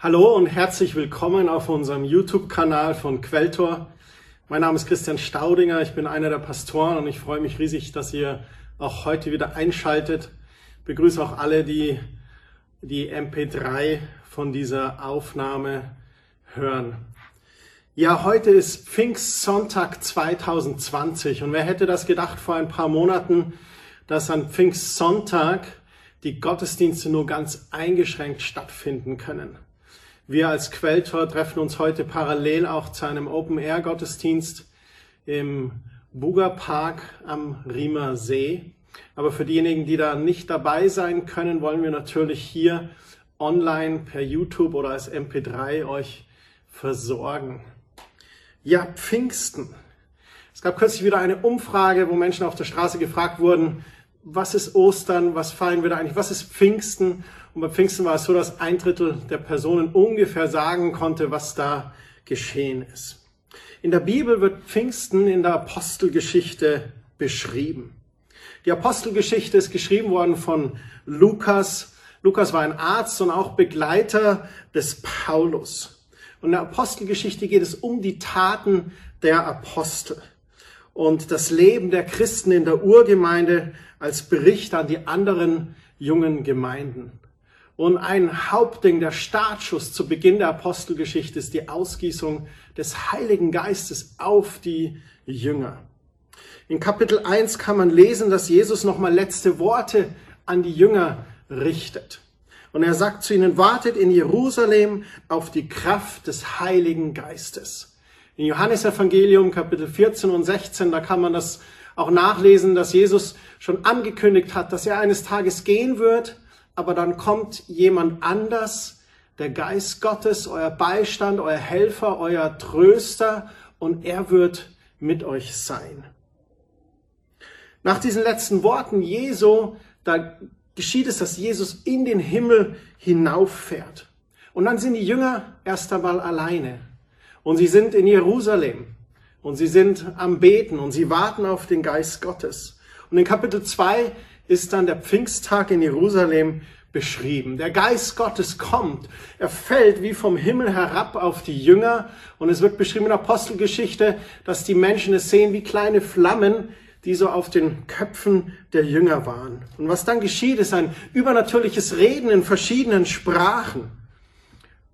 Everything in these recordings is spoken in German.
Hallo und herzlich willkommen auf unserem YouTube-Kanal von Quelltor. Mein Name ist Christian Staudinger, ich bin einer der Pastoren und ich freue mich riesig, dass ihr auch heute wieder einschaltet. Ich begrüße auch alle, die die MP3 von dieser Aufnahme hören. Ja, heute ist Pfingstsonntag 2020 und wer hätte das gedacht vor ein paar Monaten, dass an Pfingstsonntag die Gottesdienste nur ganz eingeschränkt stattfinden können. Wir als Quelltor treffen uns heute parallel auch zu einem Open-Air-Gottesdienst im Buger Park am Riemer See. Aber für diejenigen, die da nicht dabei sein können, wollen wir natürlich hier online per YouTube oder als MP3 euch versorgen. Ja, Pfingsten. Es gab kürzlich wieder eine Umfrage, wo Menschen auf der Straße gefragt wurden, was ist Ostern, was feiern wir da eigentlich, was ist Pfingsten? Und bei Pfingsten war es so, dass ein Drittel der Personen ungefähr sagen konnte, was da geschehen ist. In der Bibel wird Pfingsten in der Apostelgeschichte beschrieben. Die Apostelgeschichte ist geschrieben worden von Lukas. Lukas war ein Arzt und auch Begleiter des Paulus. Und in der Apostelgeschichte geht es um die Taten der Apostel und das Leben der Christen in der Urgemeinde als Bericht an die anderen jungen Gemeinden. Und ein Hauptding, der Startschuss zu Beginn der Apostelgeschichte ist die Ausgießung des Heiligen Geistes auf die Jünger. In Kapitel 1 kann man lesen, dass Jesus nochmal letzte Worte an die Jünger richtet. Und er sagt zu ihnen, wartet in Jerusalem auf die Kraft des Heiligen Geistes. In Johannes Evangelium Kapitel 14 und 16, da kann man das auch nachlesen, dass Jesus schon angekündigt hat, dass er eines Tages gehen wird aber dann kommt jemand anders, der Geist Gottes, euer Beistand, euer Helfer, euer Tröster und er wird mit euch sein. Nach diesen letzten Worten Jesu, da geschieht es, dass Jesus in den Himmel hinauffährt. Und dann sind die Jünger erst einmal alleine. Und sie sind in Jerusalem. Und sie sind am Beten und sie warten auf den Geist Gottes. Und in Kapitel 2 ist dann der Pfingsttag in Jerusalem beschrieben. Der Geist Gottes kommt. Er fällt wie vom Himmel herab auf die Jünger. Und es wird beschrieben in Apostelgeschichte, dass die Menschen es sehen wie kleine Flammen, die so auf den Köpfen der Jünger waren. Und was dann geschieht, ist ein übernatürliches Reden in verschiedenen Sprachen.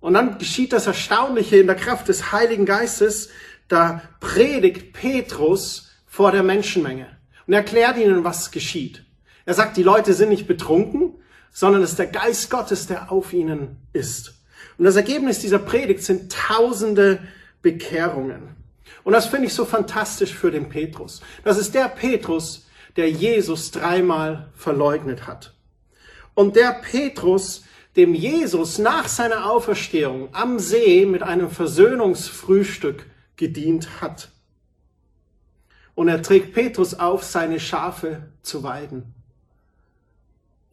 Und dann geschieht das Erstaunliche in der Kraft des Heiligen Geistes. Da predigt Petrus vor der Menschenmenge und erklärt ihnen, was geschieht. Er sagt, die Leute sind nicht betrunken, sondern es ist der Geist Gottes, der auf ihnen ist. Und das Ergebnis dieser Predigt sind tausende Bekehrungen. Und das finde ich so fantastisch für den Petrus. Das ist der Petrus, der Jesus dreimal verleugnet hat. Und der Petrus, dem Jesus nach seiner Auferstehung am See mit einem Versöhnungsfrühstück gedient hat. Und er trägt Petrus auf, seine Schafe zu weiden.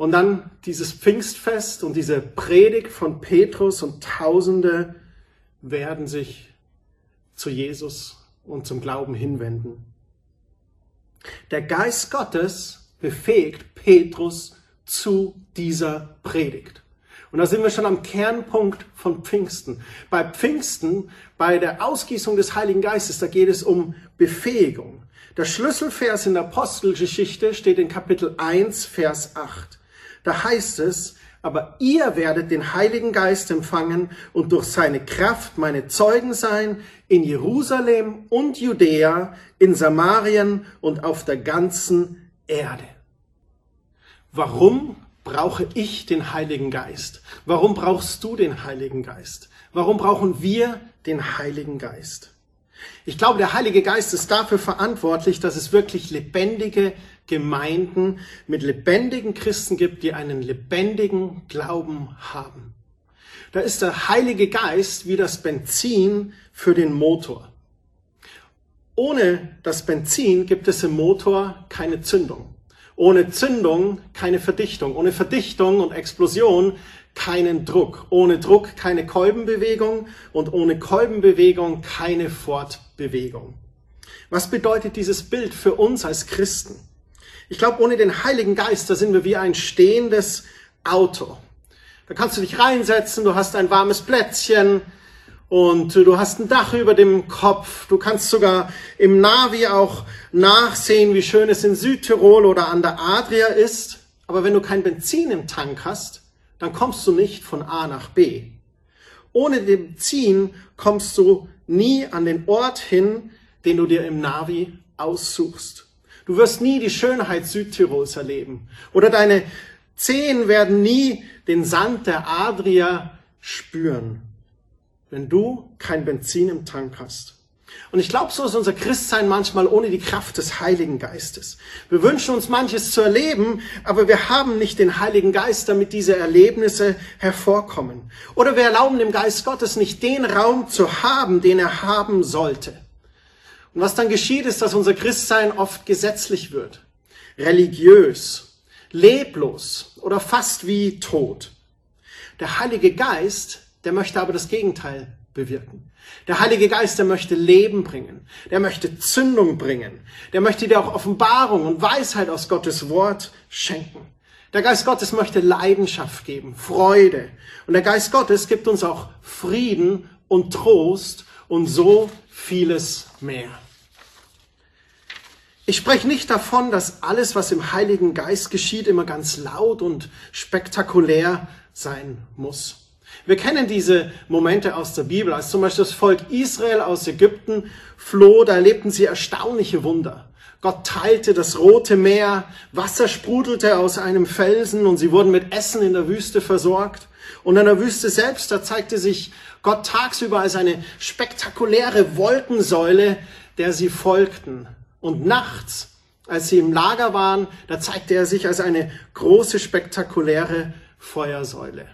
Und dann dieses Pfingstfest und diese Predigt von Petrus und Tausende werden sich zu Jesus und zum Glauben hinwenden. Der Geist Gottes befähigt Petrus zu dieser Predigt. Und da sind wir schon am Kernpunkt von Pfingsten. Bei Pfingsten, bei der Ausgießung des Heiligen Geistes, da geht es um Befähigung. Der Schlüsselvers in der Apostelgeschichte steht in Kapitel 1, Vers 8. Da heißt es, aber ihr werdet den Heiligen Geist empfangen und durch seine Kraft meine Zeugen sein in Jerusalem und Judäa, in Samarien und auf der ganzen Erde. Warum brauche ich den Heiligen Geist? Warum brauchst du den Heiligen Geist? Warum brauchen wir den Heiligen Geist? Ich glaube, der Heilige Geist ist dafür verantwortlich, dass es wirklich lebendige Gemeinden mit lebendigen Christen gibt, die einen lebendigen Glauben haben. Da ist der Heilige Geist wie das Benzin für den Motor. Ohne das Benzin gibt es im Motor keine Zündung. Ohne Zündung keine Verdichtung. Ohne Verdichtung und Explosion keinen Druck. Ohne Druck keine Kolbenbewegung und ohne Kolbenbewegung keine Fortbewegung. Was bedeutet dieses Bild für uns als Christen? Ich glaube, ohne den Heiligen Geist, da sind wir wie ein stehendes Auto. Da kannst du dich reinsetzen, du hast ein warmes Plätzchen und du hast ein Dach über dem Kopf. Du kannst sogar im Navi auch nachsehen, wie schön es in Südtirol oder an der Adria ist. Aber wenn du kein Benzin im Tank hast, dann kommst du nicht von A nach B. Ohne Benzin kommst du nie an den Ort hin, den du dir im Navi aussuchst. Du wirst nie die Schönheit Südtirols erleben. Oder deine Zehen werden nie den Sand der Adria spüren, wenn du kein Benzin im Tank hast. Und ich glaube, so ist unser Christsein manchmal ohne die Kraft des Heiligen Geistes. Wir wünschen uns manches zu erleben, aber wir haben nicht den Heiligen Geist, damit diese Erlebnisse hervorkommen. Oder wir erlauben dem Geist Gottes nicht den Raum zu haben, den er haben sollte. Und was dann geschieht, ist, dass unser Christsein oft gesetzlich wird, religiös, leblos oder fast wie tot. Der Heilige Geist, der möchte aber das Gegenteil bewirken. Der Heilige Geist, der möchte Leben bringen, der möchte Zündung bringen, der möchte dir auch Offenbarung und Weisheit aus Gottes Wort schenken. Der Geist Gottes möchte Leidenschaft geben, Freude. Und der Geist Gottes gibt uns auch Frieden und Trost und so vieles mehr. Ich spreche nicht davon, dass alles, was im Heiligen Geist geschieht, immer ganz laut und spektakulär sein muss. Wir kennen diese Momente aus der Bibel, als zum Beispiel das Volk Israel aus Ägypten floh, da erlebten sie erstaunliche Wunder. Gott teilte das Rote Meer, Wasser sprudelte aus einem Felsen und sie wurden mit Essen in der Wüste versorgt. Und in der Wüste selbst, da zeigte sich Gott tagsüber als eine spektakuläre Wolkensäule, der sie folgten. Und nachts, als sie im Lager waren, da zeigte er sich als eine große, spektakuläre Feuersäule.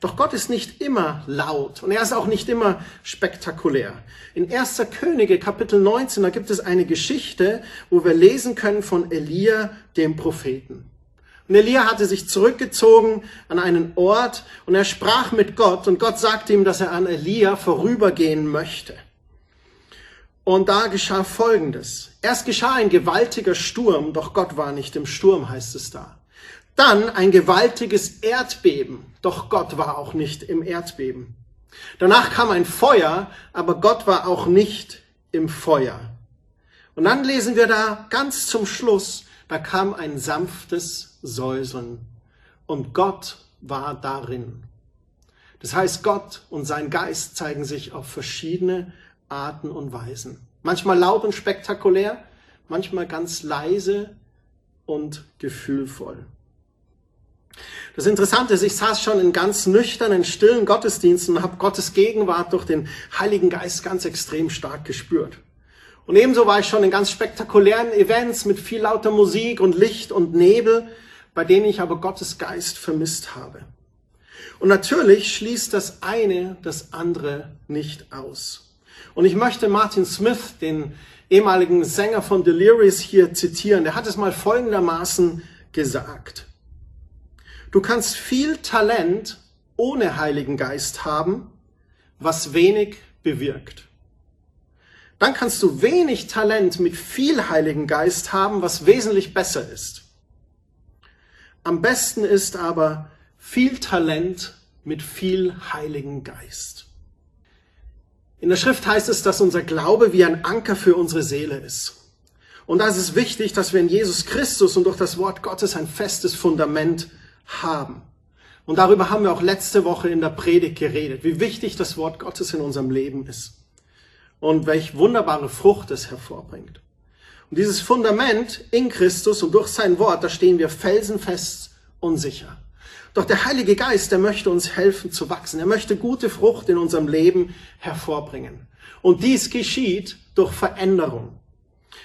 Doch Gott ist nicht immer laut und er ist auch nicht immer spektakulär. In 1. Könige Kapitel 19, da gibt es eine Geschichte, wo wir lesen können von Elia, dem Propheten. Und Elia hatte sich zurückgezogen an einen Ort und er sprach mit Gott und Gott sagte ihm, dass er an Elia vorübergehen möchte. Und da geschah Folgendes. Erst geschah ein gewaltiger Sturm, doch Gott war nicht im Sturm, heißt es da. Dann ein gewaltiges Erdbeben, doch Gott war auch nicht im Erdbeben. Danach kam ein Feuer, aber Gott war auch nicht im Feuer. Und dann lesen wir da ganz zum Schluss, da kam ein sanftes Säuseln und Gott war darin. Das heißt, Gott und sein Geist zeigen sich auf verschiedene Arten und Weisen. Manchmal laut und spektakulär, manchmal ganz leise und gefühlvoll. Das Interessante ist, ich saß schon in ganz nüchternen, stillen Gottesdiensten und habe Gottes Gegenwart durch den Heiligen Geist ganz extrem stark gespürt. Und ebenso war ich schon in ganz spektakulären Events mit viel lauter Musik und Licht und Nebel, bei denen ich aber Gottes Geist vermisst habe. Und natürlich schließt das eine das andere nicht aus. Und ich möchte Martin Smith, den ehemaligen Sänger von Delirious, hier zitieren. Der hat es mal folgendermaßen gesagt. Du kannst viel Talent ohne Heiligen Geist haben, was wenig bewirkt. Dann kannst du wenig Talent mit viel Heiligen Geist haben, was wesentlich besser ist. Am besten ist aber viel Talent mit viel Heiligen Geist. In der Schrift heißt es, dass unser Glaube wie ein Anker für unsere Seele ist. Und da ist es wichtig, dass wir in Jesus Christus und durch das Wort Gottes ein festes Fundament haben. Und darüber haben wir auch letzte Woche in der Predigt geredet, wie wichtig das Wort Gottes in unserem Leben ist und welch wunderbare Frucht es hervorbringt. Und dieses Fundament in Christus und durch sein Wort, da stehen wir felsenfest und sicher. Doch der Heilige Geist, der möchte uns helfen zu wachsen. Er möchte gute Frucht in unserem Leben hervorbringen. Und dies geschieht durch Veränderung.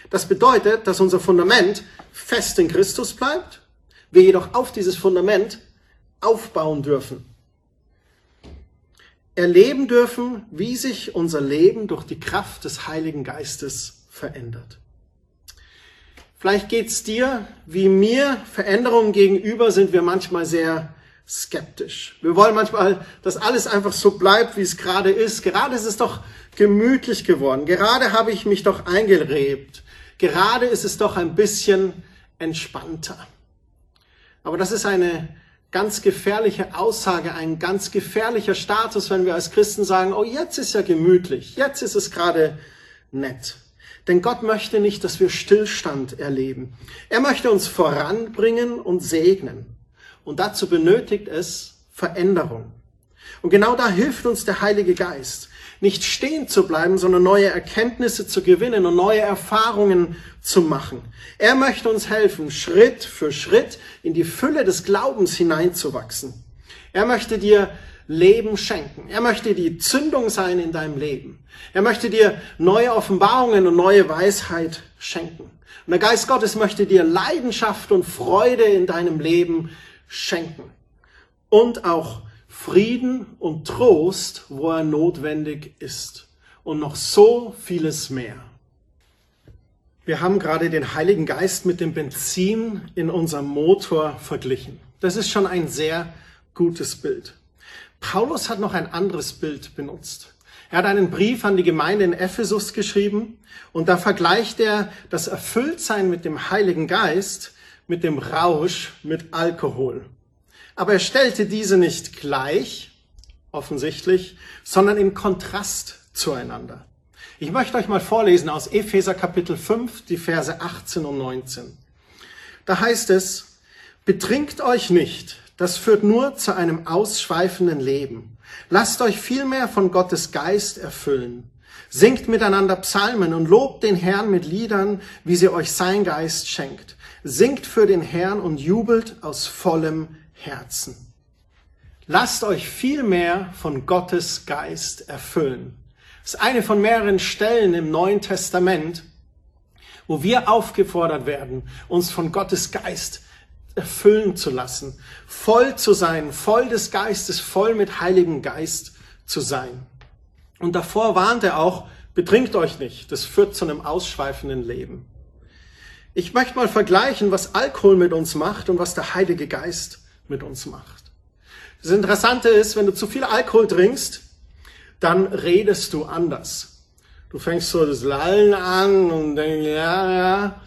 Das bedeutet, dass unser Fundament fest in Christus bleibt wir jedoch auf dieses Fundament aufbauen dürfen. Erleben dürfen, wie sich unser Leben durch die Kraft des Heiligen Geistes verändert. Vielleicht geht's dir wie mir. Veränderungen gegenüber sind wir manchmal sehr skeptisch. Wir wollen manchmal, dass alles einfach so bleibt, wie es gerade ist. Gerade ist es doch gemütlich geworden. Gerade habe ich mich doch eingelebt. Gerade ist es doch ein bisschen entspannter. Aber das ist eine ganz gefährliche Aussage, ein ganz gefährlicher Status, wenn wir als Christen sagen, oh, jetzt ist ja gemütlich, jetzt ist es gerade nett. Denn Gott möchte nicht, dass wir Stillstand erleben. Er möchte uns voranbringen und segnen. Und dazu benötigt es Veränderung. Und genau da hilft uns der Heilige Geist nicht stehen zu bleiben, sondern neue Erkenntnisse zu gewinnen und neue Erfahrungen zu machen. Er möchte uns helfen, Schritt für Schritt in die Fülle des Glaubens hineinzuwachsen. Er möchte dir Leben schenken. Er möchte die Zündung sein in deinem Leben. Er möchte dir neue Offenbarungen und neue Weisheit schenken. Und der Geist Gottes möchte dir Leidenschaft und Freude in deinem Leben schenken. Und auch Frieden und Trost, wo er notwendig ist. Und noch so vieles mehr. Wir haben gerade den Heiligen Geist mit dem Benzin in unserem Motor verglichen. Das ist schon ein sehr gutes Bild. Paulus hat noch ein anderes Bild benutzt. Er hat einen Brief an die Gemeinde in Ephesus geschrieben und da vergleicht er das Erfülltsein mit dem Heiligen Geist mit dem Rausch mit Alkohol. Aber er stellte diese nicht gleich, offensichtlich, sondern in Kontrast zueinander. Ich möchte euch mal vorlesen aus Epheser Kapitel 5, die Verse 18 und 19. Da heißt es, betrinkt euch nicht, das führt nur zu einem ausschweifenden Leben. Lasst euch vielmehr von Gottes Geist erfüllen. Singt miteinander Psalmen und lobt den Herrn mit Liedern, wie sie euch sein Geist schenkt. Singt für den Herrn und jubelt aus vollem Herzen. Lasst euch viel mehr von Gottes Geist erfüllen. Das ist eine von mehreren Stellen im Neuen Testament, wo wir aufgefordert werden, uns von Gottes Geist erfüllen zu lassen, voll zu sein, voll des Geistes, voll mit Heiligem Geist zu sein. Und davor warnt er auch, betrinkt euch nicht, das führt zu einem ausschweifenden Leben. Ich möchte mal vergleichen, was Alkohol mit uns macht und was der Heilige Geist mit uns macht. Das Interessante ist, wenn du zu viel Alkohol trinkst, dann redest du anders. Du fängst so das Lallen an und denkst, ja, ja.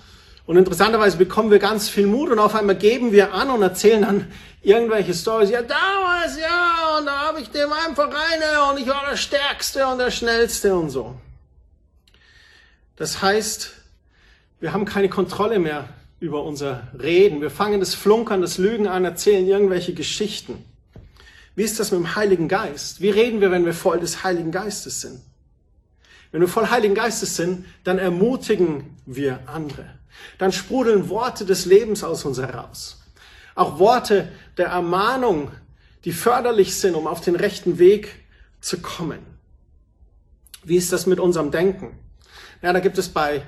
Und interessanterweise bekommen wir ganz viel Mut und auf einmal geben wir an und erzählen dann irgendwelche Stories. Ja, damals, ja, und da habe ich dem einfach rein und ich war der Stärkste und der Schnellste und so. Das heißt, wir haben keine Kontrolle mehr über unser Reden. Wir fangen das Flunkern, das Lügen an, erzählen irgendwelche Geschichten. Wie ist das mit dem Heiligen Geist? Wie reden wir, wenn wir voll des Heiligen Geistes sind? Wenn wir voll Heiligen Geistes sind, dann ermutigen wir andere. Dann sprudeln Worte des Lebens aus uns heraus. Auch Worte der Ermahnung, die förderlich sind, um auf den rechten Weg zu kommen. Wie ist das mit unserem Denken? Ja, da gibt es bei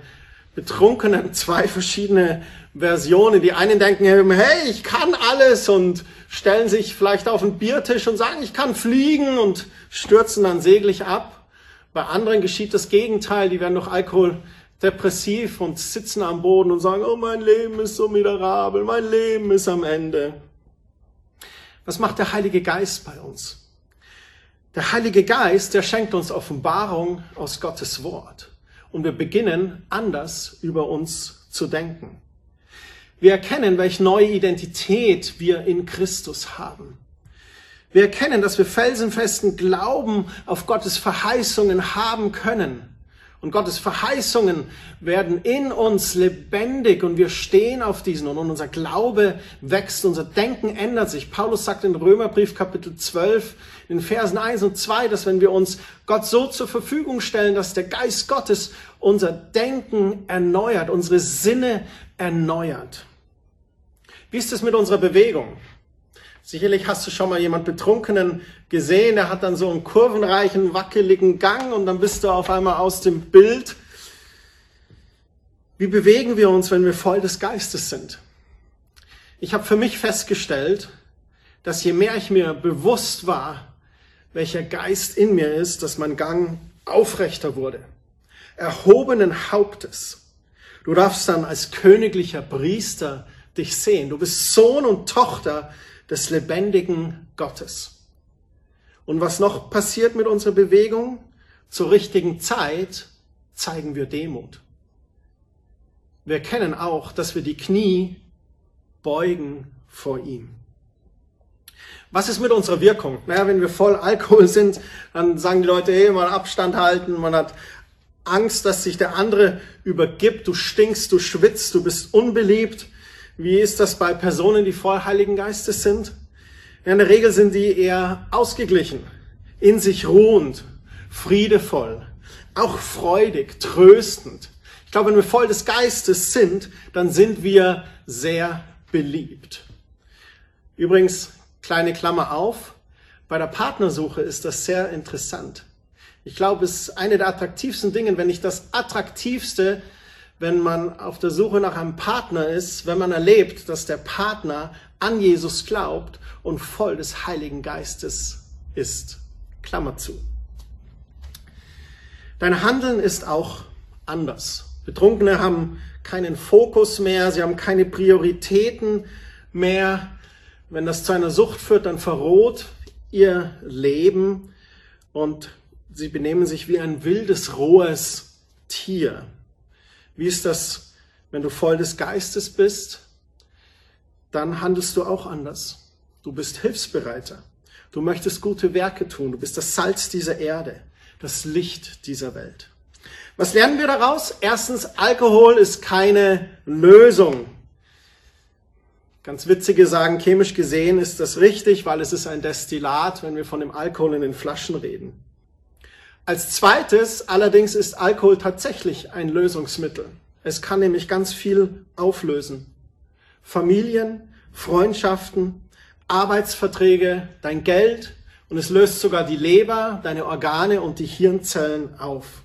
Betrunkenen zwei verschiedene Versionen. Die einen denken, hey, ich kann alles und stellen sich vielleicht auf den Biertisch und sagen, ich kann fliegen und stürzen dann seglich ab. Bei anderen geschieht das Gegenteil, die werden durch Alkohol depressiv und sitzen am Boden und sagen, oh, mein Leben ist so miserabel, mein Leben ist am Ende. Was macht der Heilige Geist bei uns? Der Heilige Geist, der schenkt uns Offenbarung aus Gottes Wort. Und wir beginnen anders über uns zu denken. Wir erkennen, welche neue Identität wir in Christus haben. Wir erkennen, dass wir felsenfesten Glauben auf Gottes Verheißungen haben können. Und Gottes Verheißungen werden in uns lebendig und wir stehen auf diesen und unser Glaube wächst, unser Denken ändert sich. Paulus sagt in Römerbrief Kapitel 12 in Versen 1 und 2, dass wenn wir uns Gott so zur Verfügung stellen, dass der Geist Gottes unser Denken erneuert, unsere Sinne erneuert. Wie ist es mit unserer Bewegung? Sicherlich hast du schon mal jemand Betrunkenen gesehen, der hat dann so einen kurvenreichen, wackeligen Gang und dann bist du auf einmal aus dem Bild. Wie bewegen wir uns, wenn wir voll des Geistes sind? Ich habe für mich festgestellt, dass je mehr ich mir bewusst war, welcher Geist in mir ist, dass mein Gang aufrechter wurde. Erhobenen Hauptes. Du darfst dann als königlicher Priester dich sehen. Du bist Sohn und Tochter des lebendigen Gottes. Und was noch passiert mit unserer Bewegung? Zur richtigen Zeit zeigen wir Demut. Wir erkennen auch, dass wir die Knie beugen vor ihm. Was ist mit unserer Wirkung? Naja, wenn wir voll Alkohol sind, dann sagen die Leute, hey, mal Abstand halten, man hat Angst, dass sich der andere übergibt, du stinkst, du schwitzt, du bist unbeliebt. Wie ist das bei Personen, die voll Heiligen Geistes sind? In der Regel sind die eher ausgeglichen, in sich ruhend, friedevoll, auch freudig, tröstend. Ich glaube, wenn wir voll des Geistes sind, dann sind wir sehr beliebt. Übrigens, kleine Klammer auf, bei der Partnersuche ist das sehr interessant. Ich glaube, es ist eine der attraktivsten Dinge, wenn nicht das attraktivste, wenn man auf der Suche nach einem Partner ist, wenn man erlebt, dass der Partner an Jesus glaubt und voll des Heiligen Geistes ist. Klammer zu. Dein Handeln ist auch anders. Betrunkene haben keinen Fokus mehr, sie haben keine Prioritäten mehr. Wenn das zu einer Sucht führt, dann verroht ihr Leben und sie benehmen sich wie ein wildes, rohes Tier. Wie ist das, wenn du voll des Geistes bist? Dann handelst du auch anders. Du bist hilfsbereiter. Du möchtest gute Werke tun. Du bist das Salz dieser Erde, das Licht dieser Welt. Was lernen wir daraus? Erstens, Alkohol ist keine Lösung. Ganz witzige sagen, chemisch gesehen ist das richtig, weil es ist ein Destillat, wenn wir von dem Alkohol in den Flaschen reden. Als zweites allerdings ist Alkohol tatsächlich ein Lösungsmittel. Es kann nämlich ganz viel auflösen. Familien, Freundschaften, Arbeitsverträge, dein Geld und es löst sogar die Leber, deine Organe und die Hirnzellen auf.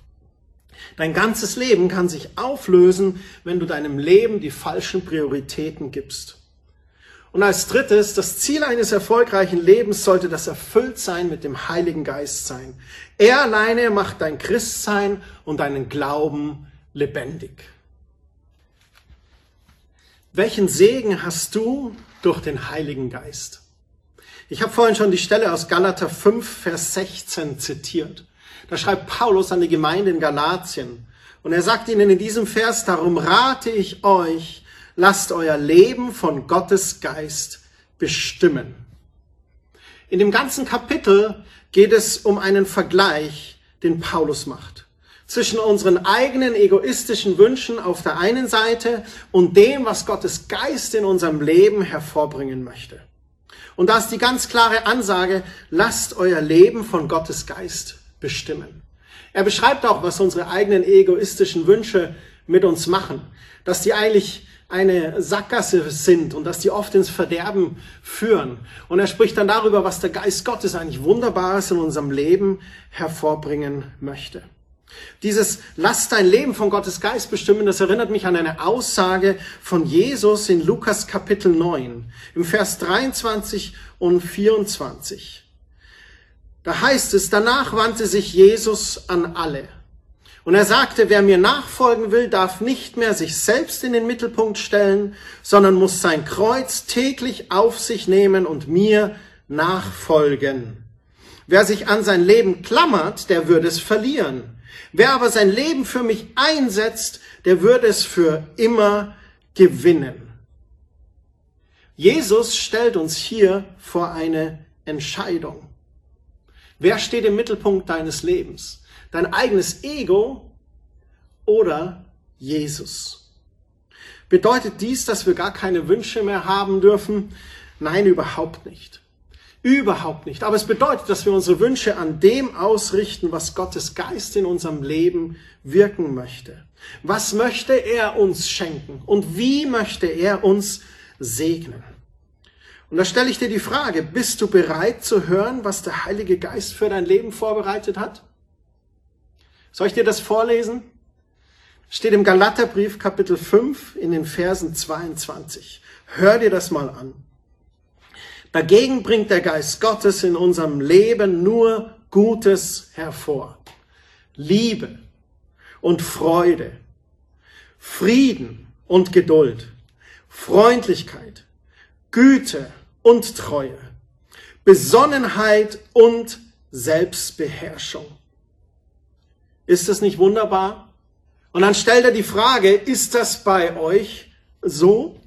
Dein ganzes Leben kann sich auflösen, wenn du deinem Leben die falschen Prioritäten gibst. Und als drittes, das Ziel eines erfolgreichen Lebens sollte das Erfülltsein mit dem Heiligen Geist sein. Er alleine macht dein Christsein und deinen Glauben lebendig. Welchen Segen hast du durch den Heiligen Geist? Ich habe vorhin schon die Stelle aus Galater 5, Vers 16 zitiert. Da schreibt Paulus an die Gemeinde in Galatien. Und er sagt ihnen in diesem Vers, darum rate ich euch, lasst euer Leben von Gottes Geist bestimmen. In dem ganzen Kapitel geht es um einen Vergleich, den Paulus macht. Zwischen unseren eigenen egoistischen Wünschen auf der einen Seite und dem, was Gottes Geist in unserem Leben hervorbringen möchte. Und da ist die ganz klare Ansage, lasst euer Leben von Gottes Geist bestimmen. Er beschreibt auch, was unsere eigenen egoistischen Wünsche mit uns machen, dass die eigentlich eine Sackgasse sind und dass die oft ins Verderben führen. Und er spricht dann darüber, was der Geist Gottes eigentlich Wunderbares in unserem Leben hervorbringen möchte. Dieses Lass dein Leben von Gottes Geist bestimmen, das erinnert mich an eine Aussage von Jesus in Lukas Kapitel 9, im Vers 23 und 24. Da heißt es, danach wandte sich Jesus an alle. Und er sagte, wer mir nachfolgen will, darf nicht mehr sich selbst in den Mittelpunkt stellen, sondern muss sein Kreuz täglich auf sich nehmen und mir nachfolgen. Wer sich an sein Leben klammert, der würde es verlieren. Wer aber sein Leben für mich einsetzt, der würde es für immer gewinnen. Jesus stellt uns hier vor eine Entscheidung. Wer steht im Mittelpunkt deines Lebens? Dein eigenes Ego oder Jesus? Bedeutet dies, dass wir gar keine Wünsche mehr haben dürfen? Nein, überhaupt nicht. Überhaupt nicht. Aber es bedeutet, dass wir unsere Wünsche an dem ausrichten, was Gottes Geist in unserem Leben wirken möchte. Was möchte er uns schenken und wie möchte er uns segnen? Und da stelle ich dir die Frage, bist du bereit zu hören, was der Heilige Geist für dein Leben vorbereitet hat? Soll ich dir das vorlesen? Steht im Galaterbrief Kapitel 5 in den Versen 22. Hör dir das mal an. Dagegen bringt der Geist Gottes in unserem Leben nur Gutes hervor. Liebe und Freude, Frieden und Geduld, Freundlichkeit, Güte und Treue, Besonnenheit und Selbstbeherrschung. Ist das nicht wunderbar? Und dann stellt er die Frage, ist das bei euch so?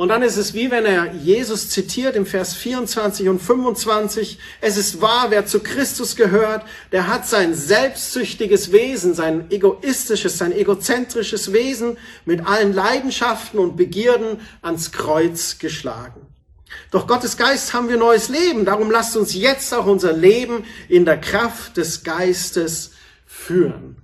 Und dann ist es wie wenn er Jesus zitiert im Vers 24 und 25. Es ist wahr, wer zu Christus gehört, der hat sein selbstsüchtiges Wesen, sein egoistisches, sein egozentrisches Wesen mit allen Leidenschaften und Begierden ans Kreuz geschlagen. Doch Gottes Geist haben wir neues Leben. Darum lasst uns jetzt auch unser Leben in der Kraft des Geistes führen.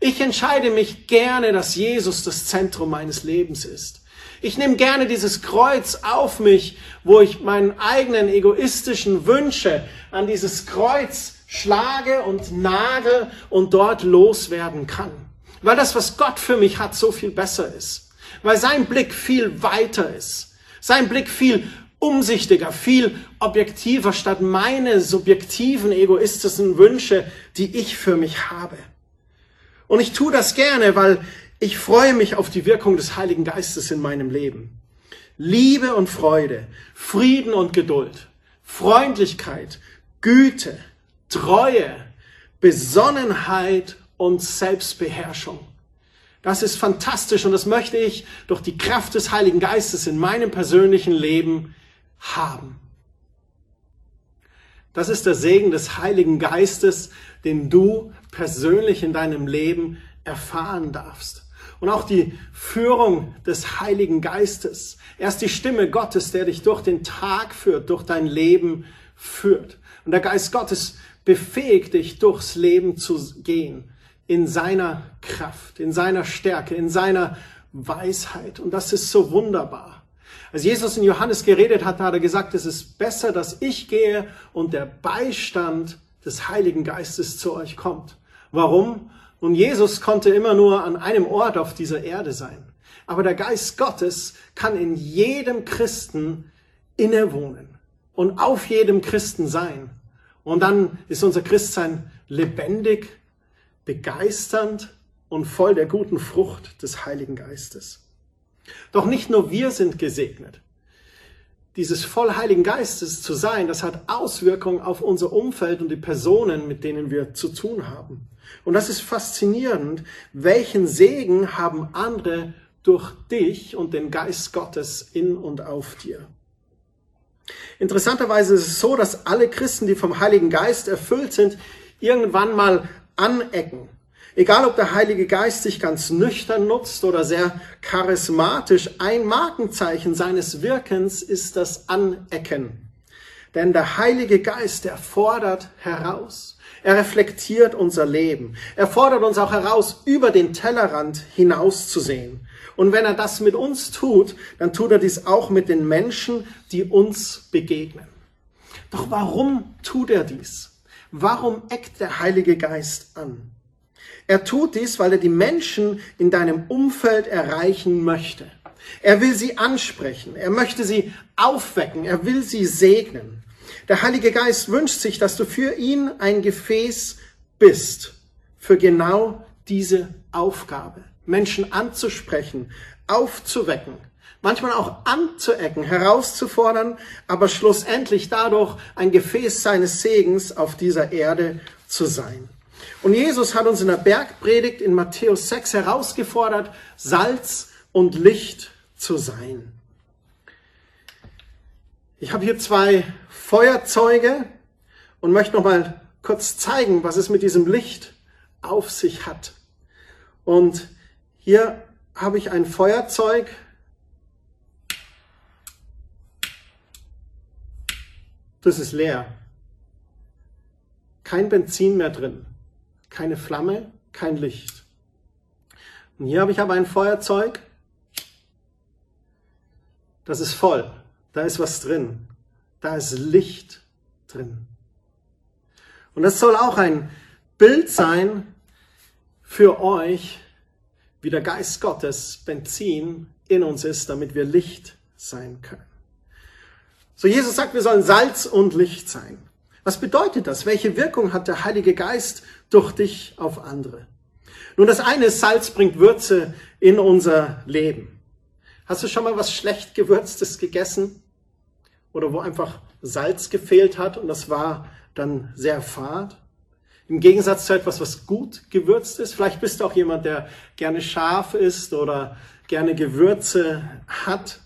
Ich entscheide mich gerne, dass Jesus das Zentrum meines Lebens ist. Ich nehme gerne dieses Kreuz auf mich, wo ich meinen eigenen egoistischen Wünsche an dieses Kreuz schlage und nagel und dort loswerden kann. Weil das, was Gott für mich hat, so viel besser ist. Weil sein Blick viel weiter ist. Sein Blick viel umsichtiger, viel objektiver statt meine subjektiven, egoistischen Wünsche, die ich für mich habe. Und ich tue das gerne, weil ich freue mich auf die Wirkung des Heiligen Geistes in meinem Leben. Liebe und Freude, Frieden und Geduld, Freundlichkeit, Güte, Treue, Besonnenheit und Selbstbeherrschung. Das ist fantastisch und das möchte ich durch die Kraft des Heiligen Geistes in meinem persönlichen Leben haben. Das ist der Segen des Heiligen Geistes, den du persönlich in deinem Leben erfahren darfst. Und auch die Führung des Heiligen Geistes. Er ist die Stimme Gottes, der dich durch den Tag führt, durch dein Leben führt. Und der Geist Gottes befähigt dich, durchs Leben zu gehen. In seiner Kraft, in seiner Stärke, in seiner Weisheit. Und das ist so wunderbar. Als Jesus in Johannes geredet hat, hat er gesagt, es ist besser, dass ich gehe und der Beistand des Heiligen Geistes zu euch kommt. Warum? Und Jesus konnte immer nur an einem Ort auf dieser Erde sein. Aber der Geist Gottes kann in jedem Christen innewohnen und auf jedem Christen sein. Und dann ist unser Christsein lebendig, begeisternd und voll der guten Frucht des Heiligen Geistes. Doch nicht nur wir sind gesegnet. Dieses voll Heiligen Geistes zu sein, das hat Auswirkungen auf unser Umfeld und die Personen, mit denen wir zu tun haben. Und das ist faszinierend. Welchen Segen haben andere durch dich und den Geist Gottes in und auf dir? Interessanterweise ist es so, dass alle Christen, die vom Heiligen Geist erfüllt sind, irgendwann mal anecken. Egal, ob der Heilige Geist sich ganz nüchtern nutzt oder sehr charismatisch, ein Markenzeichen seines Wirkens ist das Anecken. Denn der Heilige Geist, der fordert heraus. Er reflektiert unser Leben. Er fordert uns auch heraus, über den Tellerrand hinauszusehen. Und wenn er das mit uns tut, dann tut er dies auch mit den Menschen, die uns begegnen. Doch warum tut er dies? Warum eckt der Heilige Geist an? Er tut dies, weil er die Menschen in deinem Umfeld erreichen möchte. Er will sie ansprechen. Er möchte sie aufwecken. Er will sie segnen. Der Heilige Geist wünscht sich, dass du für ihn ein Gefäß bist, für genau diese Aufgabe. Menschen anzusprechen, aufzuwecken, manchmal auch anzuecken, herauszufordern, aber schlussendlich dadurch ein Gefäß seines Segens auf dieser Erde zu sein. Und Jesus hat uns in der Bergpredigt in Matthäus 6 herausgefordert, Salz und Licht zu sein. Ich habe hier zwei Feuerzeuge und möchte noch mal kurz zeigen, was es mit diesem Licht auf sich hat. Und hier habe ich ein Feuerzeug. Das ist leer. Kein Benzin mehr drin. Keine Flamme, kein Licht. Und hier habe ich aber ein Feuerzeug. Das ist voll. Da ist was drin. Da ist Licht drin. Und das soll auch ein Bild sein für euch, wie der Geist Gottes Benzin in uns ist, damit wir Licht sein können. So Jesus sagt, wir sollen Salz und Licht sein. Was bedeutet das? Welche Wirkung hat der Heilige Geist durch dich auf andere? Nun, das eine ist, Salz bringt Würze in unser Leben. Hast du schon mal was schlecht gewürztes gegessen? oder wo einfach Salz gefehlt hat und das war dann sehr fad. Im Gegensatz zu etwas, was gut gewürzt ist. Vielleicht bist du auch jemand, der gerne scharf ist oder gerne Gewürze hat.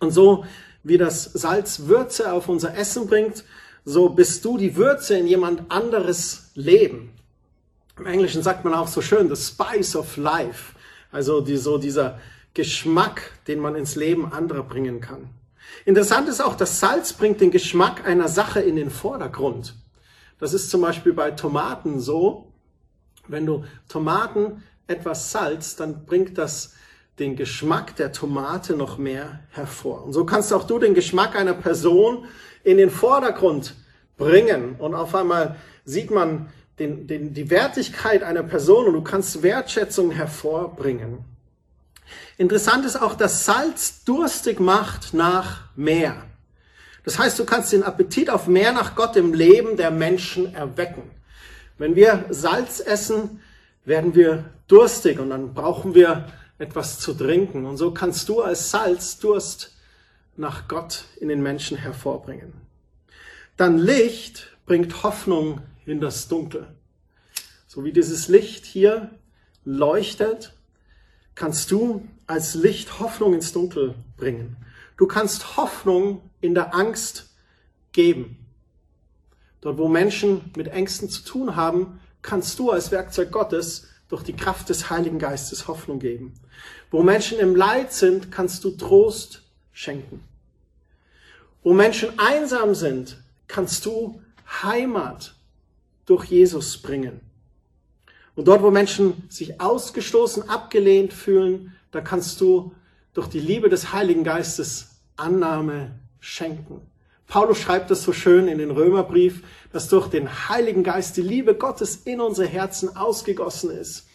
Und so wie das Salz Würze auf unser Essen bringt, so bist du die Würze in jemand anderes Leben. Im Englischen sagt man auch so schön, the spice of life. Also die, so dieser Geschmack, den man ins Leben anderer bringen kann. Interessant ist auch, das Salz bringt den Geschmack einer Sache in den Vordergrund. Das ist zum Beispiel bei Tomaten so. Wenn du Tomaten etwas salzt, dann bringt das den Geschmack der Tomate noch mehr hervor. Und so kannst auch du den Geschmack einer Person in den Vordergrund bringen. Und auf einmal sieht man den, den, die Wertigkeit einer Person und du kannst Wertschätzung hervorbringen. Interessant ist auch, dass Salz durstig macht nach mehr. Das heißt, du kannst den Appetit auf mehr nach Gott im Leben der Menschen erwecken. Wenn wir Salz essen, werden wir durstig und dann brauchen wir etwas zu trinken. Und so kannst du als Salz Durst nach Gott in den Menschen hervorbringen. Dann Licht bringt Hoffnung in das Dunkel. So wie dieses Licht hier leuchtet, kannst du als Licht Hoffnung ins Dunkel bringen. Du kannst Hoffnung in der Angst geben. Dort, wo Menschen mit Ängsten zu tun haben, kannst du als Werkzeug Gottes durch die Kraft des Heiligen Geistes Hoffnung geben. Wo Menschen im Leid sind, kannst du Trost schenken. Wo Menschen einsam sind, kannst du Heimat durch Jesus bringen. Und dort, wo Menschen sich ausgestoßen, abgelehnt fühlen, da kannst du durch die Liebe des Heiligen Geistes Annahme schenken. Paulus schreibt es so schön in den Römerbrief, dass durch den Heiligen Geist die Liebe Gottes in unsere Herzen ausgegossen ist.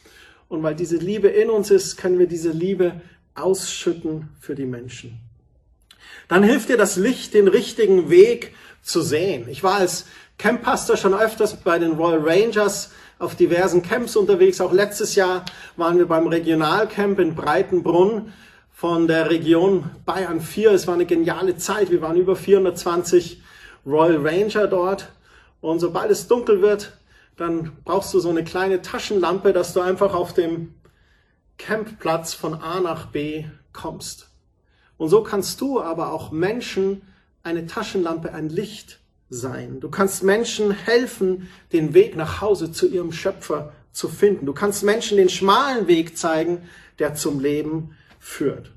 Und weil diese Liebe in uns ist, können wir diese Liebe ausschütten für die Menschen. Dann hilft dir das Licht, den richtigen Weg zu sehen. Ich war als Camppastor schon öfters bei den Royal Rangers auf diversen Camps unterwegs. Auch letztes Jahr waren wir beim Regionalcamp in Breitenbrunn von der Region Bayern 4. Es war eine geniale Zeit. Wir waren über 420 Royal Ranger dort. Und sobald es dunkel wird, dann brauchst du so eine kleine Taschenlampe, dass du einfach auf dem Campplatz von A nach B kommst. Und so kannst du aber auch Menschen eine Taschenlampe, ein Licht sein. Du kannst Menschen helfen, den Weg nach Hause zu ihrem Schöpfer zu finden. Du kannst Menschen den schmalen Weg zeigen, der zum Leben führt.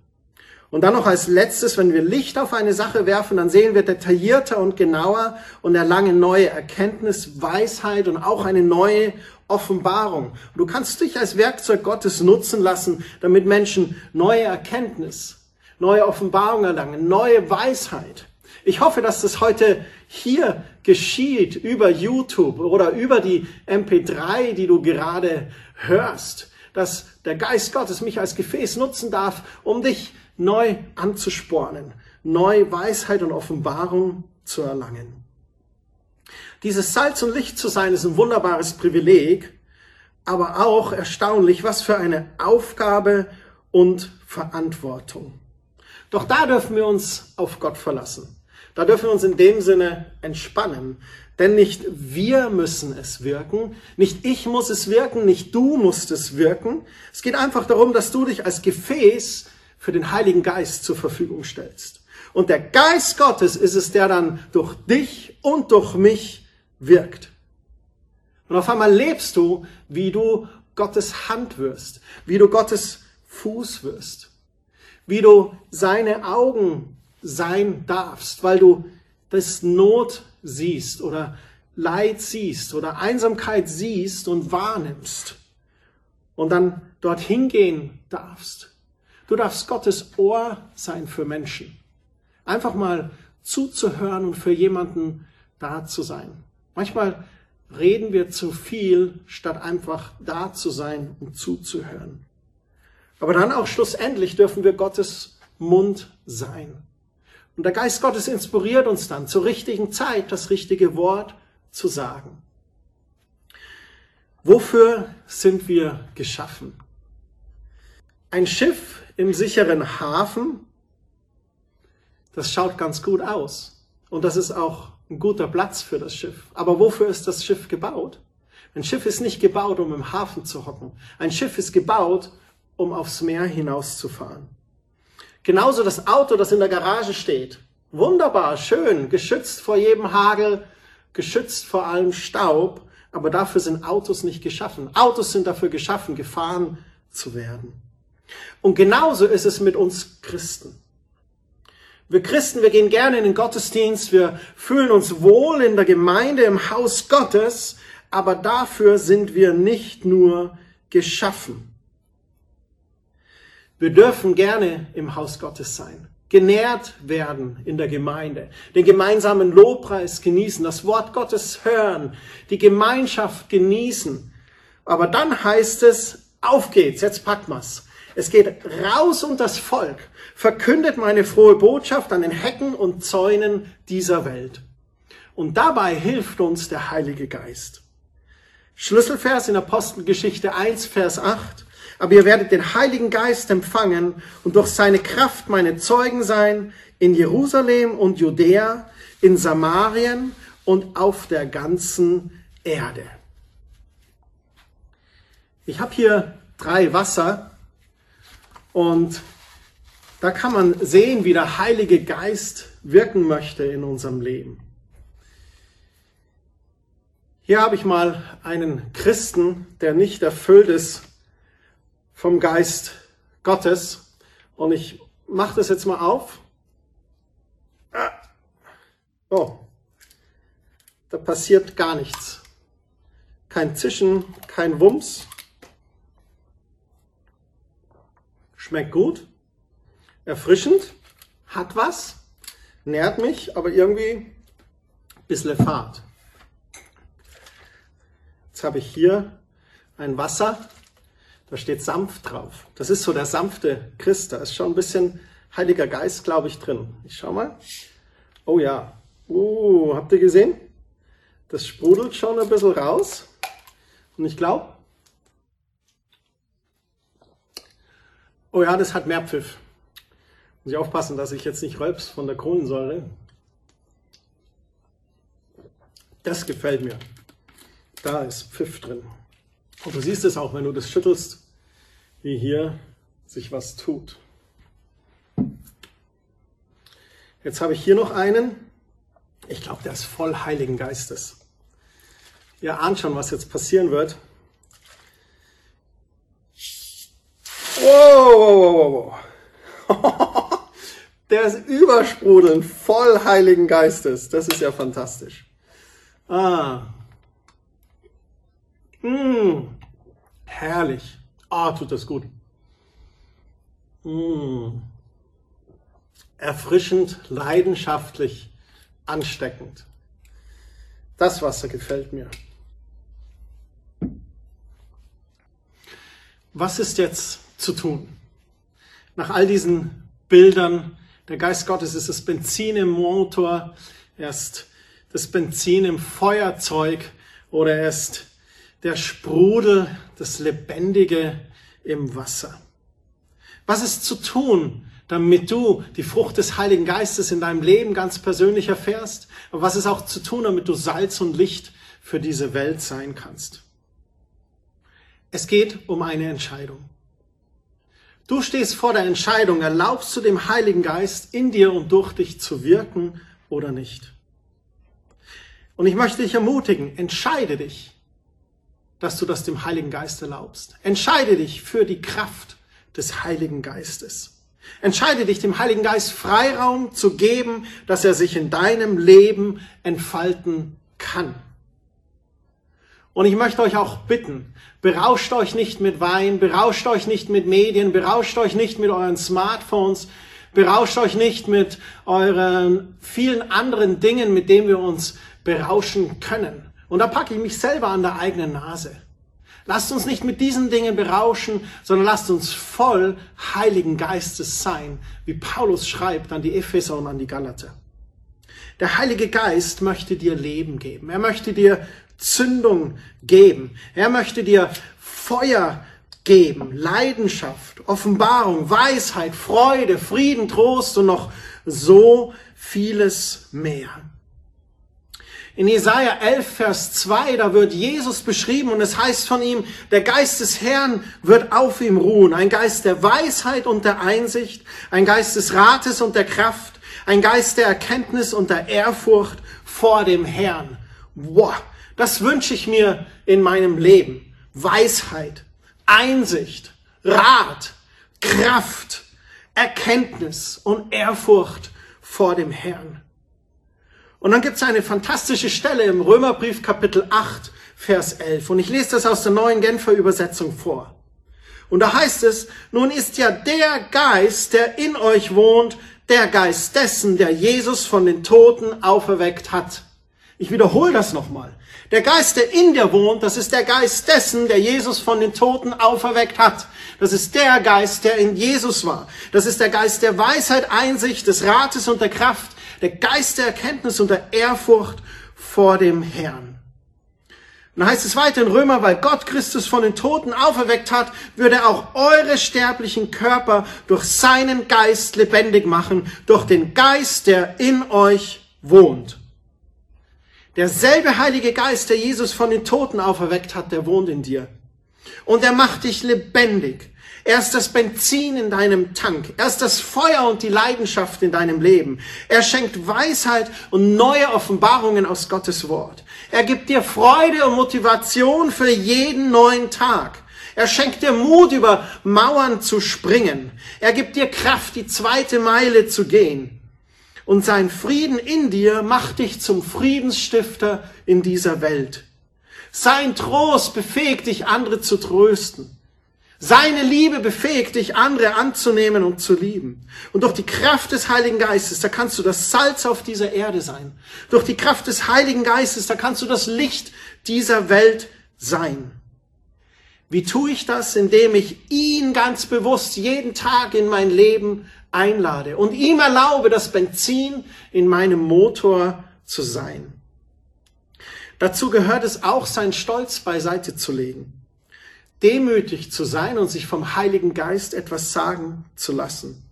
Und dann noch als letztes, wenn wir Licht auf eine Sache werfen, dann sehen wir detaillierter und genauer und erlangen neue Erkenntnis, Weisheit und auch eine neue Offenbarung. Du kannst dich als Werkzeug Gottes nutzen lassen, damit Menschen neue Erkenntnis, neue Offenbarung erlangen, neue Weisheit. Ich hoffe, dass das heute hier geschieht über YouTube oder über die MP3, die du gerade hörst, dass der Geist Gottes mich als Gefäß nutzen darf, um dich neu anzuspornen, neu Weisheit und Offenbarung zu erlangen. Dieses Salz und Licht zu sein ist ein wunderbares Privileg, aber auch erstaunlich, was für eine Aufgabe und Verantwortung. Doch da dürfen wir uns auf Gott verlassen. Da dürfen wir uns in dem Sinne entspannen. Denn nicht wir müssen es wirken, nicht ich muss es wirken, nicht du musst es wirken. Es geht einfach darum, dass du dich als Gefäß für den Heiligen Geist zur Verfügung stellst. Und der Geist Gottes ist es, der dann durch dich und durch mich wirkt. Und auf einmal lebst du, wie du Gottes Hand wirst, wie du Gottes Fuß wirst, wie du seine Augen sein darfst, weil du das Not siehst oder Leid siehst oder Einsamkeit siehst und wahrnimmst und dann dorthin gehen darfst. Du darfst Gottes Ohr sein für Menschen. Einfach mal zuzuhören und für jemanden da zu sein. Manchmal reden wir zu viel, statt einfach da zu sein und zuzuhören. Aber dann auch schlussendlich dürfen wir Gottes Mund sein. Und der Geist Gottes inspiriert uns dann zur richtigen Zeit das richtige Wort zu sagen. Wofür sind wir geschaffen? Ein Schiff im sicheren Hafen, das schaut ganz gut aus. Und das ist auch ein guter Platz für das Schiff. Aber wofür ist das Schiff gebaut? Ein Schiff ist nicht gebaut, um im Hafen zu hocken. Ein Schiff ist gebaut, um aufs Meer hinauszufahren. Genauso das Auto, das in der Garage steht. Wunderbar, schön, geschützt vor jedem Hagel, geschützt vor allem Staub, aber dafür sind Autos nicht geschaffen. Autos sind dafür geschaffen, gefahren zu werden. Und genauso ist es mit uns Christen. Wir Christen, wir gehen gerne in den Gottesdienst, wir fühlen uns wohl in der Gemeinde, im Haus Gottes, aber dafür sind wir nicht nur geschaffen. Wir dürfen gerne im Haus Gottes sein, genährt werden in der Gemeinde, den gemeinsamen Lobpreis genießen, das Wort Gottes hören, die Gemeinschaft genießen. Aber dann heißt es, auf geht's, jetzt packt man's. Es geht raus unter das Volk, verkündet meine frohe Botschaft an den Hecken und Zäunen dieser Welt. Und dabei hilft uns der Heilige Geist. Schlüsselvers in Apostelgeschichte 1, Vers 8 aber ihr werdet den Heiligen Geist empfangen und durch seine Kraft meine Zeugen sein in Jerusalem und Judäa, in Samarien und auf der ganzen Erde. Ich habe hier drei Wasser und da kann man sehen, wie der Heilige Geist wirken möchte in unserem Leben. Hier habe ich mal einen Christen, der nicht erfüllt ist vom Geist Gottes. Und ich mache das jetzt mal auf. Oh, da passiert gar nichts. Kein Zischen, kein Wumms. Schmeckt gut, erfrischend, hat was, nährt mich, aber irgendwie ein bisschen Fahrt. Jetzt habe ich hier ein Wasser, da steht sanft drauf. Das ist so der sanfte Christ. Da ist schon ein bisschen Heiliger Geist, glaube ich, drin. Ich schau mal. Oh ja. Uh, habt ihr gesehen? Das sprudelt schon ein bisschen raus. Und ich glaube, oh ja, das hat mehr Pfiff. Muss ich aufpassen, dass ich jetzt nicht rülps von der Kohlensäure. Das gefällt mir. Da ist Pfiff drin. Und du siehst es auch, wenn du das schüttelst wie hier sich was tut. Jetzt habe ich hier noch einen. Ich glaube, der ist voll Heiligen Geistes. Ihr ahnt schon, was jetzt passieren wird. Wow, wow, wow. Der ist übersprudelnd, voll Heiligen Geistes. Das ist ja fantastisch. Ah. Mmh. Herrlich. Ah, tut das gut. Mmh. Erfrischend, leidenschaftlich, ansteckend. Das Wasser gefällt mir. Was ist jetzt zu tun? Nach all diesen Bildern, der Geist Gottes ist das Benzin im Motor, er ist das Benzin im Feuerzeug oder er ist der Sprudel, das Lebendige im Wasser. Was ist zu tun, damit du die Frucht des Heiligen Geistes in deinem Leben ganz persönlich erfährst? Aber was ist auch zu tun, damit du Salz und Licht für diese Welt sein kannst? Es geht um eine Entscheidung. Du stehst vor der Entscheidung, erlaubst du dem Heiligen Geist in dir und durch dich zu wirken oder nicht? Und ich möchte dich ermutigen, entscheide dich dass du das dem Heiligen Geist erlaubst. Entscheide dich für die Kraft des Heiligen Geistes. Entscheide dich, dem Heiligen Geist Freiraum zu geben, dass er sich in deinem Leben entfalten kann. Und ich möchte euch auch bitten, berauscht euch nicht mit Wein, berauscht euch nicht mit Medien, berauscht euch nicht mit euren Smartphones, berauscht euch nicht mit euren vielen anderen Dingen, mit denen wir uns berauschen können. Und da packe ich mich selber an der eigenen Nase. Lasst uns nicht mit diesen Dingen berauschen, sondern lasst uns voll Heiligen Geistes sein, wie Paulus schreibt an die Epheser und an die Galater. Der Heilige Geist möchte dir Leben geben. Er möchte dir Zündung geben. Er möchte dir Feuer geben, Leidenschaft, Offenbarung, Weisheit, Freude, Frieden, Trost und noch so vieles mehr. In Jesaja 11, Vers 2, da wird Jesus beschrieben und es heißt von ihm, der Geist des Herrn wird auf ihm ruhen. Ein Geist der Weisheit und der Einsicht, ein Geist des Rates und der Kraft, ein Geist der Erkenntnis und der Ehrfurcht vor dem Herrn. Wow, das wünsche ich mir in meinem Leben. Weisheit, Einsicht, Rat, Kraft, Erkenntnis und Ehrfurcht vor dem Herrn. Und dann gibt es eine fantastische Stelle im Römerbrief Kapitel 8, Vers 11. Und ich lese das aus der neuen Genfer Übersetzung vor. Und da heißt es, nun ist ja der Geist, der in euch wohnt, der Geist dessen, der Jesus von den Toten auferweckt hat. Ich wiederhole das nochmal. Der Geist, der in dir wohnt, das ist der Geist dessen, der Jesus von den Toten auferweckt hat. Das ist der Geist, der in Jesus war. Das ist der Geist der Weisheit, Einsicht, des Rates und der Kraft, der Geist der Erkenntnis und der Ehrfurcht vor dem Herrn. Und dann heißt es weiter in Römer, weil Gott Christus von den Toten auferweckt hat, würde er auch eure sterblichen Körper durch seinen Geist lebendig machen, durch den Geist, der in euch wohnt. Derselbe Heilige Geist, der Jesus von den Toten auferweckt hat, der wohnt in dir. Und er macht dich lebendig. Er ist das Benzin in deinem Tank. Er ist das Feuer und die Leidenschaft in deinem Leben. Er schenkt Weisheit und neue Offenbarungen aus Gottes Wort. Er gibt dir Freude und Motivation für jeden neuen Tag. Er schenkt dir Mut, über Mauern zu springen. Er gibt dir Kraft, die zweite Meile zu gehen. Und sein Frieden in dir macht dich zum Friedensstifter in dieser Welt. Sein Trost befähigt dich, andere zu trösten. Seine Liebe befähigt dich, andere anzunehmen und zu lieben. Und durch die Kraft des Heiligen Geistes, da kannst du das Salz auf dieser Erde sein. Durch die Kraft des Heiligen Geistes, da kannst du das Licht dieser Welt sein. Wie tue ich das? Indem ich ihn ganz bewusst jeden Tag in mein Leben einlade und ihm erlaube, das Benzin in meinem Motor zu sein. Dazu gehört es auch, seinen Stolz beiseite zu legen demütig zu sein und sich vom Heiligen Geist etwas sagen zu lassen,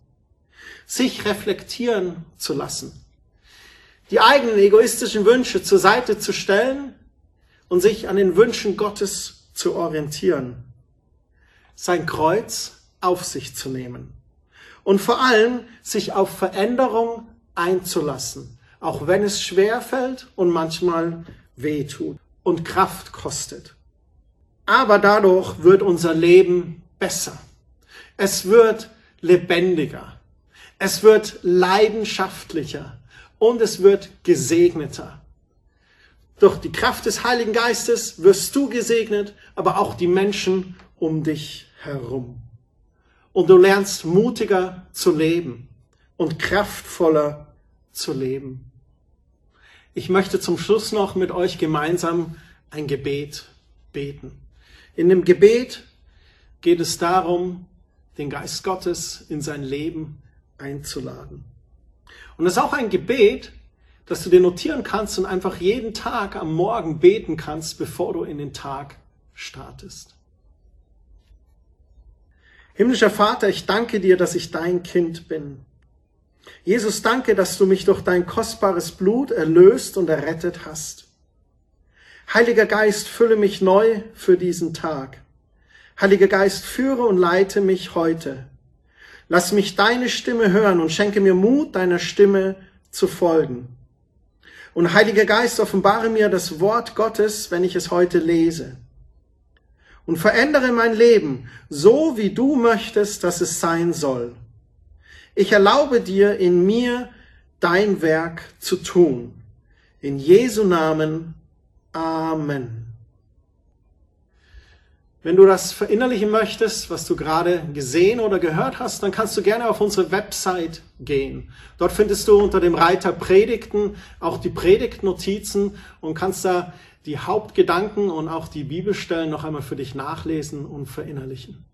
sich reflektieren zu lassen, die eigenen egoistischen Wünsche zur Seite zu stellen und sich an den Wünschen Gottes zu orientieren, sein Kreuz auf sich zu nehmen und vor allem sich auf Veränderung einzulassen, auch wenn es schwer fällt und manchmal weh tut und Kraft kostet aber dadurch wird unser Leben besser. Es wird lebendiger. Es wird leidenschaftlicher und es wird gesegneter. Durch die Kraft des Heiligen Geistes wirst du gesegnet, aber auch die Menschen um dich herum. Und du lernst mutiger zu leben und kraftvoller zu leben. Ich möchte zum Schluss noch mit euch gemeinsam ein Gebet beten. In dem Gebet geht es darum, den Geist Gottes in sein Leben einzuladen. Und es ist auch ein Gebet, das du dir notieren kannst und einfach jeden Tag am Morgen beten kannst, bevor du in den Tag startest. Himmlischer Vater, ich danke dir, dass ich dein Kind bin. Jesus, danke, dass du mich durch dein kostbares Blut erlöst und errettet hast. Heiliger Geist, fülle mich neu für diesen Tag. Heiliger Geist, führe und leite mich heute. Lass mich deine Stimme hören und schenke mir Mut, deiner Stimme zu folgen. Und Heiliger Geist, offenbare mir das Wort Gottes, wenn ich es heute lese. Und verändere mein Leben, so wie du möchtest, dass es sein soll. Ich erlaube dir in mir dein Werk zu tun. In Jesu Namen. Amen. Wenn du das verinnerlichen möchtest, was du gerade gesehen oder gehört hast, dann kannst du gerne auf unsere Website gehen. Dort findest du unter dem Reiter Predigten auch die Predigtnotizen und kannst da die Hauptgedanken und auch die Bibelstellen noch einmal für dich nachlesen und verinnerlichen.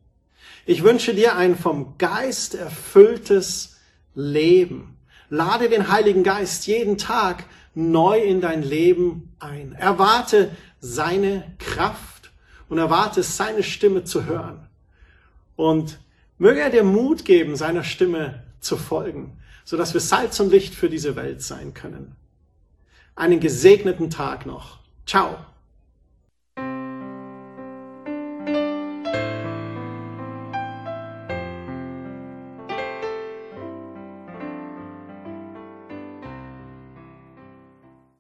Ich wünsche dir ein vom Geist erfülltes Leben. Lade den Heiligen Geist jeden Tag neu in dein Leben ein. Erwarte seine Kraft und erwarte seine Stimme zu hören. Und möge er dir Mut geben, seiner Stimme zu folgen, so dass wir Salz und Licht für diese Welt sein können. einen gesegneten Tag noch. Ciao.